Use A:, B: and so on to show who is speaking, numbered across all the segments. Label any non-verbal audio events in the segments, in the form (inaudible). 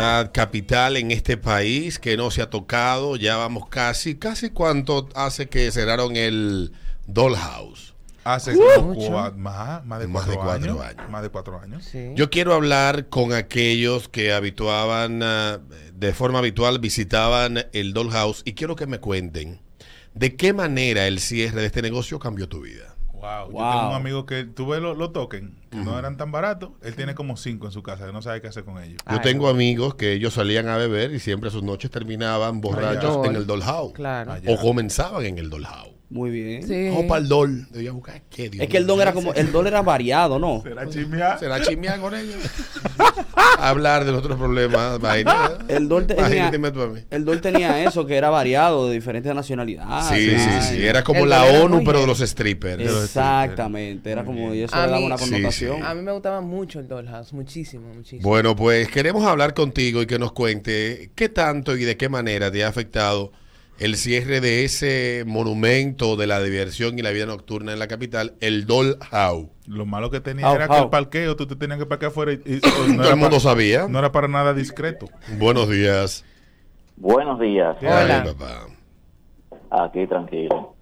A: ciudad capital en este país que no se ha tocado. Ya vamos casi, casi cuánto hace que cerraron el Dollhouse.
B: Hace
C: Uh,
B: más, más de
A: Más
B: cuatro,
A: de cuatro
B: años,
A: años.
B: Más de cuatro años.
C: Sí.
A: Yo quiero hablar con aquellos que habituaban, ah, de forma habitual, visitaban el Dollhouse y quiero que me cuenten de qué manera el cierre de este negocio cambió tu vida.
B: Wow. Yo
C: Wow.
B: tengo un amigo que tuve los los tokens, que no eran tan baratos. Él tiene como cinco en su casa, que no sabe qué hacer con ellos.
A: Yo
C: Ay,
A: tengo amigos que ellos salían a beber y siempre sus noches terminaban borrachos en el Dollhouse.
C: Claro.
B: Ay,
A: O comenzaban en el Dollhouse.
D: Muy bien.
C: Sí.
A: Vamos para el Doll. Debía buscar qué, Dios
D: Es que el don era como, el don era variado, ¿no?
B: ¿Será chimia?
A: ¿Será chismear con ellos? (laughs) Hablar de nuestros problemas. Imagínate.
D: El don tenía,
A: Imagínate tú a mí.
D: el don tenía eso, que era variado de diferentes nacionalidades.
A: Sí, sí, sí. Era como
C: El
A: la ONU,
C: muy
A: pero de los strippers.
D: Exactamente, era como, y eso
C: A
D: le daba
C: mí-
D: una
A: Sí,
D: connotación.
A: sí.
C: A mí me gustaba mucho el Dollhouse, muchísimo, muchísimo.
A: Bueno, pues queremos hablar contigo y que nos cuente qué tanto y de qué manera te ha afectado el cierre de ese monumento de la diversión y la vida nocturna en la capital, el Dollhouse.
B: Lo malo que tenía era que el parqueo, tú te tenías que parquear afuera y, y- (coughs) no,
A: Todo el mundo sabía.
B: no era para nada discreto.
A: Buenos días.
E: Buenos días.
C: Hola.
A: Ay, papá.
E: Aquí tranquilo.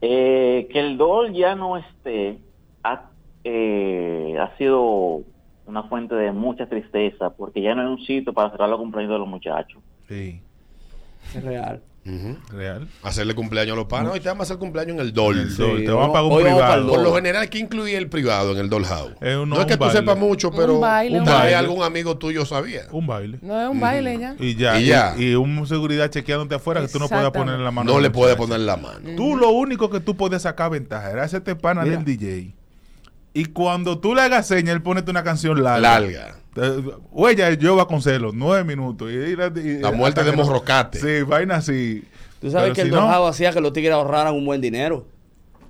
E: Eh, que el DOL ya no esté ha, eh, ha sido una fuente de mucha tristeza porque ya no hay un sitio para cerrar los cumpleaños de los muchachos.
B: Sí,
D: Es real.
B: Real.
A: Hacerle cumpleaños a los panos. Hoy te vamos a hacer cumpleaños en el Doll.
B: El Dol.
D: Sí,
B: te van a pagar un privado.
A: Por lo general, ¿qué incluye el privado en el Dollhouse?
B: Es
A: no es que
B: un
A: tú
B: baile.
A: sepas mucho, pero
C: Un baile,
B: un
A: tal vez
B: baile.
A: algún amigo tuyo sabía.
B: Un baile.
C: No es un baile ya.
B: Y ya.
A: Y
B: Y,
A: ya.
B: y un seguridad chequeándote afuera que tú no puedas
C: Exactamente.
B: poner la mano.
A: No le puede
B: muchacho.
A: poner la mano.
B: Tú lo único que tú podías sacar ventaja era hacerte pana
D: Mira.
B: del DJ. Y cuando tú le hagas seña, él ponete una canción larga.
A: Larga.
B: Eh, Huella, yo va con celo, nueve minutos. Y, y- y-
A: La muerte
B: hasta
A: de
B: no-
A: Morrocate.
B: Sí, vaina así.
D: Tú sabes
B: Pero
D: que el
B: si no-
D: Dollhouse hacía que los tigres ahorraran un buen dinero.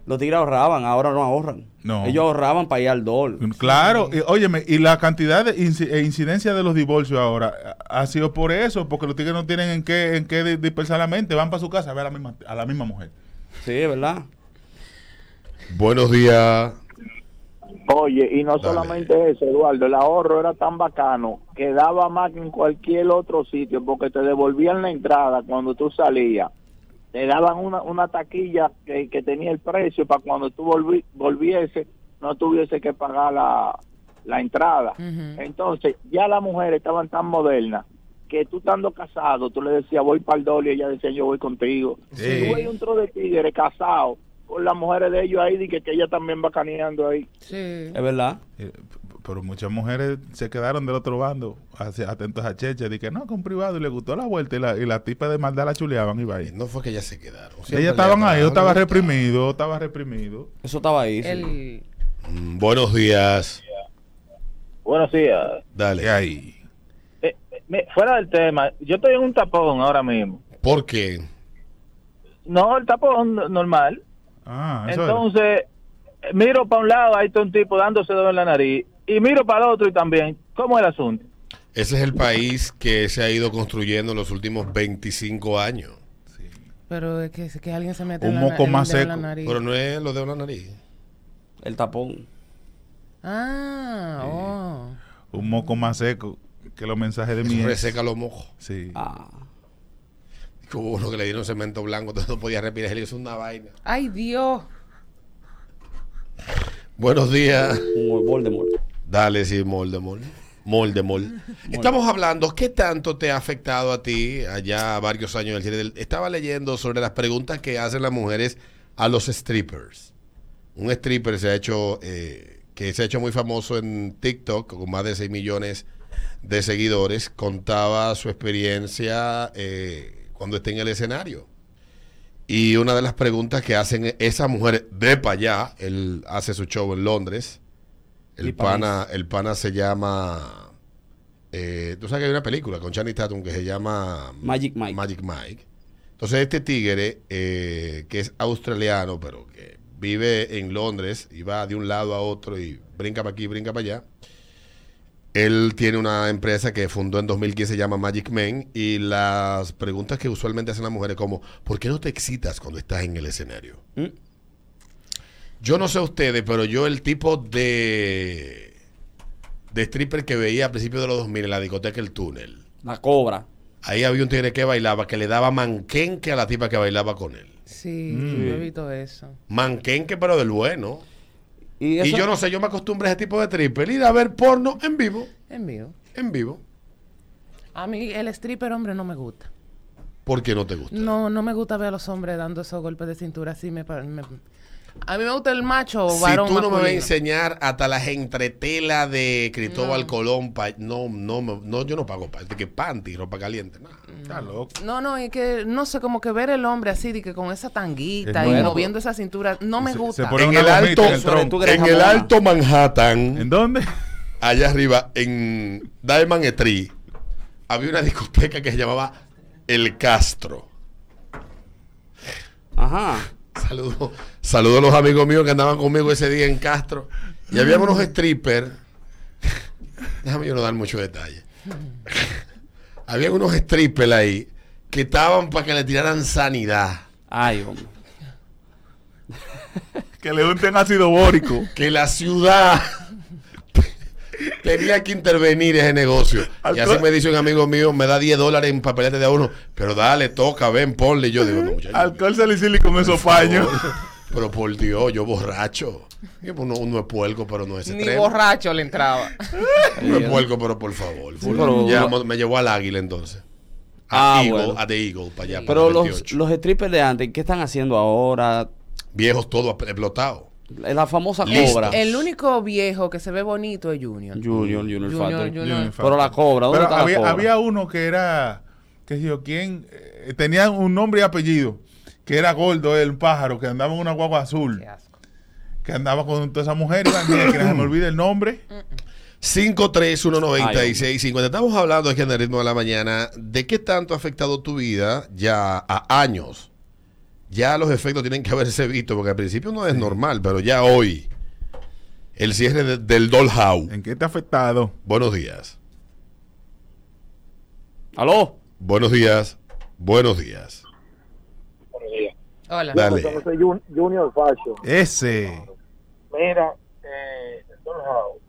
D: Los tigres ahorraban, ahora no ahorran.
B: No.
D: Ellos ahorraban para ir al dólar.
B: Claro, y, óyeme, y la cantidad de inci- e incidencia de los divorcios ahora ha sido por eso, porque los tigres no tienen en qué, en qué di- dispersar la mente, van para su casa a ver a la misma, a la misma mujer.
D: Sí, ¿verdad?
A: Buenos días.
E: Oye, y no
A: Dale.
E: solamente eso, Eduardo, el ahorro era tan bacano que daba más que en cualquier otro sitio porque te devolvían la entrada cuando tú salías. Te daban una, una taquilla que, que tenía el precio para cuando tú volvi- volviese no tuviese que pagar la, la entrada. Entonces, ya las mujeres estaban tan modernas que tú estando casado, tú le decías voy para el dólar y ella decía yo voy contigo.
B: Sí.
E: Y tú un tro de tigres casados con las mujeres de ellos ahí, y que, que ella también va caneando ahí.
C: Sí.
D: Es verdad.
B: Eh, pero muchas mujeres se quedaron del otro bando, hacia- atentos a Cheche, de que no, con privado, y le gustó la vuelta, y la, y la tipa de maldad la chuleaban y va ahí.
A: No fue que ellas se quedaron. Siempre
B: Ellas estaban ahí, yo estaba reprimido, estaba reprimido.
D: Eso estaba ahí. sí.
C: El,
A: Mm, Buenos días.
E: Buenos días.
A: Dale.
B: Ahí.
E: Eh, eh, fuera del tema, yo estoy en un tapón ahora mismo.
A: ¿Por qué?
E: No, el tapón no- normal.
B: Ah, eso.
E: Entonces, miro para un lado, ahí está un tipo dándose dedo en la nariz. Y miro para el otro y también. ¿Cómo es el asunto?
A: Ese es el país que se ha ido construyendo en los últimos 25 años.
C: pero de que, que alguien se mete
B: Un
C: en la,
B: moco
C: el
B: más
C: la
B: seco.
C: nariz.
A: Pero no es lo de la nariz.
D: El tapón.
C: Ah, oh.
B: Un moco más seco que los mensajes de mi
A: reseca los mojos.
B: Sí.
D: Ah.
A: Hubo uno que le dieron cemento blanco, (laughs) entonces no podía respirar. Y le hizo una vaina.
C: Ay, Dios.
A: Buenos días.
D: Voldemort.
A: Dale, sí, Moldemol. Moldemol. Estamos hablando, ¿qué tanto te ha afectado a ti allá varios años del cine? Del- Estaba leyendo sobre las preguntas que hacen las mujeres a los strippers. Un stripper se ha hecho, eh, que se ha hecho muy famoso en TikTok, con más de 6 millones de seguidores, contaba su experiencia eh, cuando está en el escenario. Y una de las preguntas que hacen esas mujeres de para allá, él hace su show en Londres, el pana, el pana se llama. eh, Tú sabes que hay una película con Channing Tatum que se llama
D: Magic Mike.
A: Magic Mike. Entonces, este tigre, eh, que es australiano, pero que vive en Londres y va de un lado a otro y brinca para aquí, brinca para allá. Él tiene una empresa que fundó en 2015, se llama Magic Man, y las preguntas que usualmente hacen las mujeres como, ¿por qué no te excitas cuando estás en el escenario?
D: ¿Mm?
A: Yo no sé ustedes, pero yo el tipo de de stripper que veía a principios de los 2000 en la discoteca El Túnel,
D: La cobra.
A: Ahí había un tigre que bailaba que le daba manquenque a la tipa que bailaba con él.
C: Sí,
B: Mm.
C: yo he visto eso.
A: Manquenque, pero del bueno.
D: Y,
A: yo no sé, yo me acostumbré a ese tipo de triple. Ir a ver porno en vivo.
C: En vivo.
A: En vivo.
C: A mí el stripper hombre no me gusta.
A: ¿Por qué no te gusta?
C: No, no me gusta ver a los hombres dando esos golpes de cintura así. Me, me- a mí me gusta el macho
A: Si
C: varón
A: tú no me vas a enseñar hasta las entretelas de Cristóbal Colón, pa- no, no, no, yo no pago pa- de que panty, ropa caliente, nada.
B: Está loco.
C: No, no, es que no sé, como que ver el hombre así, de que con esa tanguita
B: Es
C: y moviendo esa cintura, no me
B: Se-
C: gusta.
B: se pone
A: En el alto,
B: en el tronco.
A: en el alto Manhattan,
B: ¿En dónde?
A: allá arriba, en Diamond Street, había una discoteca que se llamaba El Castro.
D: Ajá.
A: Saludos saludo a los amigos míos que andaban conmigo ese día en Castro. Y había unos strippers. Déjame yo no dar mucho detalle. había unos strippers ahí que estaban para que le tiraran sanidad.
D: Ay, hombre.
B: Que le unten ácido bórico.
A: Que la ciudad tenía que intervenir ese negocio. Y así me dice un amigo mío, me da 10 dólares en papelete de a uno. Pero dale, toca, ven, ponle. Y yo digo, no, muchacho.
B: Alcohol salicílico con esos paños.
A: Pero por Dios, yo borracho. Y Uno, uno es puerco, pero no es
C: Ni
A: extremo.
C: borracho le entraba. (laughs)
A: No es puerco, pero por favor.
D: Sí, pero-
A: Ya mo- me llevó al águila entonces. A
D: Ah,
A: Eagle,
D: bueno.
A: a The Eagle, para allá.
D: Pero los,
A: 28.
D: los strippers de antes, ¿qué están haciendo ahora?
A: Viejos todos explotados.
D: La famosa cobra.
C: El único viejo que se ve bonito es Junior.
D: Junior, Junior,
C: Junior.
D: Pero la cobra, ¿dónde
B: Pero
D: está la
B: había,
D: cobra?
B: había uno que era, qué sé yo, quién, eh, tenía un nombre y apellido, que era gordo, el pájaro, que andaba en una guagua azul,
C: Qué asco.
B: que andaba con mujeres, la niña, que se me olvida el nombre.
A: 5319650. Estamos hablando aquí en el ritmo de la mañana de qué tanto ha afectado tu vida ya a años. Ya los efectos tienen que haberse visto, porque al principio no es normal, pero ya hoy. El cierre de- del Dollhouse.
B: ¿En qué te ha afectado?
A: Buenos días.
D: ¿Aló?
A: Buenos días. Buenos días.
C: Hola.
A: Dale.
E: Yo soy Jun- Junior Fashion.
B: Ese.
E: Mira, eh, Don Howe,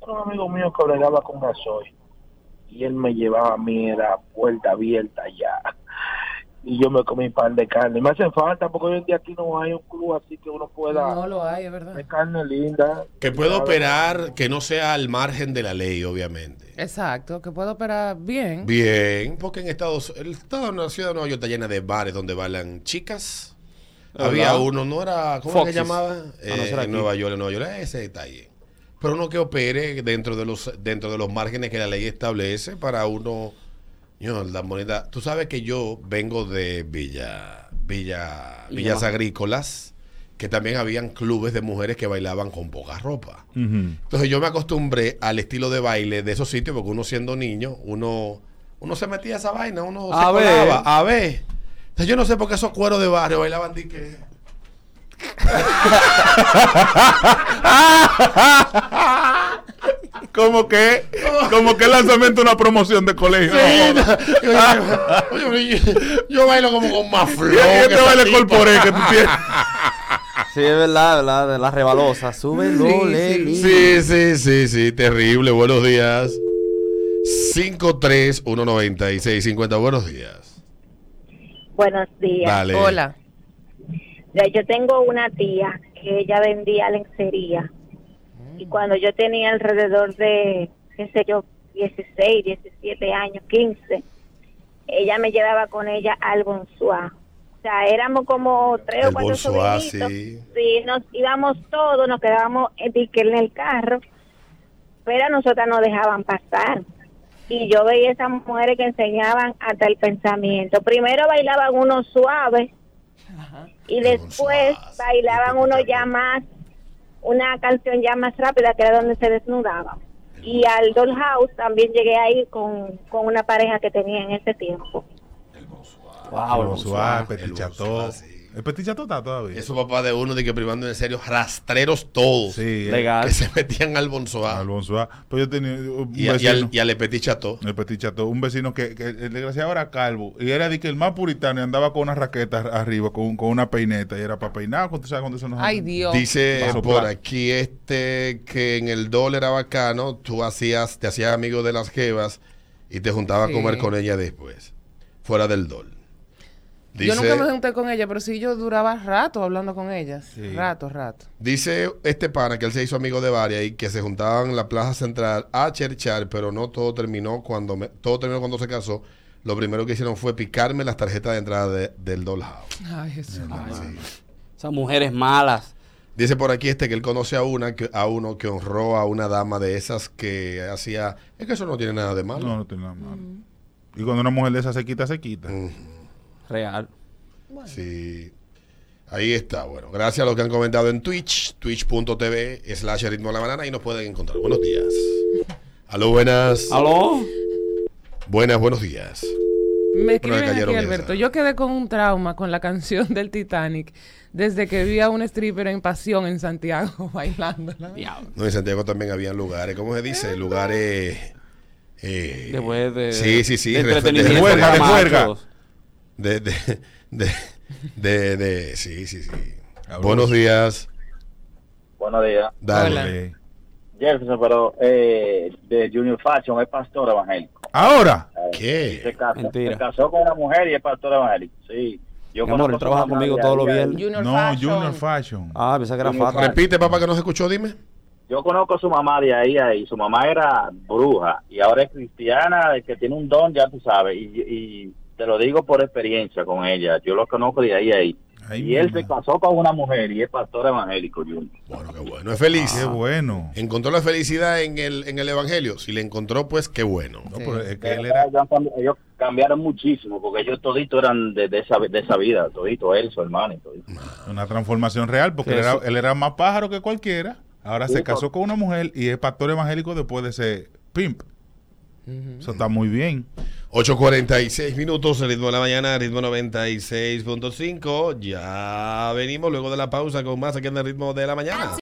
E: otro amigo mío que bregaba con gasoil y él me llevaba a mí, era puerta abierta ya. Y yo me comí pan de carne. Me hace falta porque hoy en día aquí no hay un club así que uno pueda.
C: No lo hay, es verdad.
E: de carne linda.
A: Que pueda operar que no sea al margen de la ley, obviamente.
C: Exacto, que puedo operar bien.
A: Bien, porque en Estados el estado de la ciudad de Nueva York está llena de bares donde bailan chicas.
D: ¿Verdad?
A: Había uno, no era, ¿cómo
D: Foxes.
A: llamaba?
D: Ah, no,
A: Eh, en
D: aquí.
A: Nueva York, en Nueva York, ese ahí. Pero uno que opere dentro de los dentro de los márgenes que la ley establece para uno, yo, la moneda. Tú sabes que yo vengo de Villa, Villa,
D: Villa
A: Villas
D: Baja.
A: Agrícolas, que también habían clubes de mujeres que bailaban con poca ropa. Entonces yo me acostumbré al estilo de baile de esos sitios, porque uno siendo niño, uno, uno se metía a esa vaina, uno se
D: A ver.
A: colaba, a ver. Entonces yo no sé por qué esos cueros de barrio bailaban di que. (laughs) (laughs)
B: Como que, como que el lanzamiento de una promoción de colegio.
A: Oye, yo, yo bailo como con más flow.
B: este
A: que esa
B: baile corporé que tú tienes.
D: Sí, es verdad, verdad, de la rebalosa. Súbelo,
C: Sí.
A: Sí, sí, sí, sí, terrible. Buenos días. 5319650. Buenos días.
F: Buenos días.
A: Dale.
C: Hola.
F: Ya, Yo tengo una tía que ella vendía lencería. Y cuando yo tenía alrededor de, qué sé yo, 16, 17 años, 15, ella me llevaba con ella al Bonsoir. O sea, éramos como tres
A: El
F: o cuatro
A: Bonsoir,
F: sobrinitos.
A: sí.
F: Sí, nos íbamos todos, nos quedábamos en en el carro, pero a nosotras nos dejaban pasar. Y yo veía esas mujeres que enseñaban hasta el pensamiento. Primero bailaban unos suaves y después bailaban uno ya más, una canción ya más rápida que era donde se desnudaban. Y al Dollhouse también llegué ahí con, con una pareja que tenía en ese tiempo.
D: Wow,
B: Bonsoir,
A: Bonsoir,
B: Petit
A: el
B: Chateau.
A: Bonsoir, sí.
B: El Petit Chateau está todavía.
A: Eso papá de uno de que privando en serio rastreros todos
B: Sí,
D: Legal.
A: que se metían al bonsoir
B: al Bonsoir. Pues yo tenía un
A: y, a- y
B: vecino.
A: al, y al Petit Chateau.
B: El Petit Chateau, un vecino que, que el desgraciado era calvo y era de que el más puritano y andaba con una raqueta arriba, con, con una peineta y era para peinar. ¿Cuánto sabes cuándo eso nos
C: Ay, Dios.
A: Dice por aquí este que en el dólar era bacano, tú hacías, te hacías amigo de las jevas y te juntaba
C: Sí.
A: a comer con ella después, fuera del
C: yo nunca me junté con ella, pero sí yo duraba rato hablando con ellas.
B: Sí.
C: Rato, rato.
A: dice este pana que él se hizo amigo de varias y que se juntaban en la plaza central a cherchar, pero no todo terminó cuando me- todo terminó cuando se casó. Lo primero que hicieron fue picarme las tarjetas de entrada de- del Doll House.
C: Ay, Jesús.
D: Esas mujeres malas.
A: Dice por aquí este que él conoce a una que, a uno que honró a una dama de esas que hacía. Es que eso no tiene nada de malo.
B: No, no tiene nada malo. Y cuando una mujer de esa se quita, se quita.
A: Mm,
D: Real.
A: sí. Ahí está. Bueno, gracias a los que han comentado en Twitch, twitch.tv slash ritmo de la banana y nos pueden encontrar. Buenos días. Aló, buenas.
D: ¿Aló?
A: Buenas, buenos días.
C: Me escriben aquí, Alberto. Yo quedé con un trauma con la canción del Titanic desde que vi a un stripper en pasión en Santiago. (laughs)
D: Diablo.
A: No, en Santiago también había lugares, ¿cómo se dice? Lugares. eh,
D: Después de.
A: Sí, sí, sí.
D: De
B: de de juerga.
A: De, de, de, de, de- sí, sí, sí. Buenos días.
G: Buenos días.
A: Dale.
C: Hola.
B: Eh,
G: Jefferson, pero eh, de Junior Fashion es pastor evangélico.
B: Ahora,
A: ¿Qué?
G: Se casó,
D: Mentira.
G: se casó con una mujer y es pastor evangélico. Sí. Yo
D: Mi amor, él trabaja conmigo todos los viernes.
C: Junior
B: no,
C: Fashion.
B: Junior Fashion.
D: Ah, pensé que era fatal.
A: Repite, papá, que no se escuchó, dime.
G: Yo conozco a su mamá de ahí ahí. Su mamá era bruja y ahora es cristiana, que tiene un don, ya tú sabes. Y, y te lo digo por experiencia con ella. Yo lo conozco de ahí a ahí.
B: Ay,
G: y él
B: mamá.
G: se casó con una mujer y es pastor evangélico, Junior.
A: Bueno, qué bueno. Es feliz.
B: Qué bueno.
A: ¿Encontró la felicidad en el, en el Evangelio? Si le encontró, pues qué bueno.
B: No,
C: Sí.
B: pero es que
G: Pero
B: él era.
G: ellos, cambiaron muchísimo porque ellos toditos eran de, de esa, de esa vida, todito él, su hermano y todito.
B: Una transformación real, porque
D: Sí,
B: él era, él era más pájaro que cualquiera. Ahora
G: Sí,
B: se casó con una mujer y es pastor evangélico después de ser pimp. Eso está muy bien.
A: 8.46 minutos, ritmo de la mañana, ritmo 96.5. Ya venimos luego de la pausa con más aquí en el ritmo de la mañana.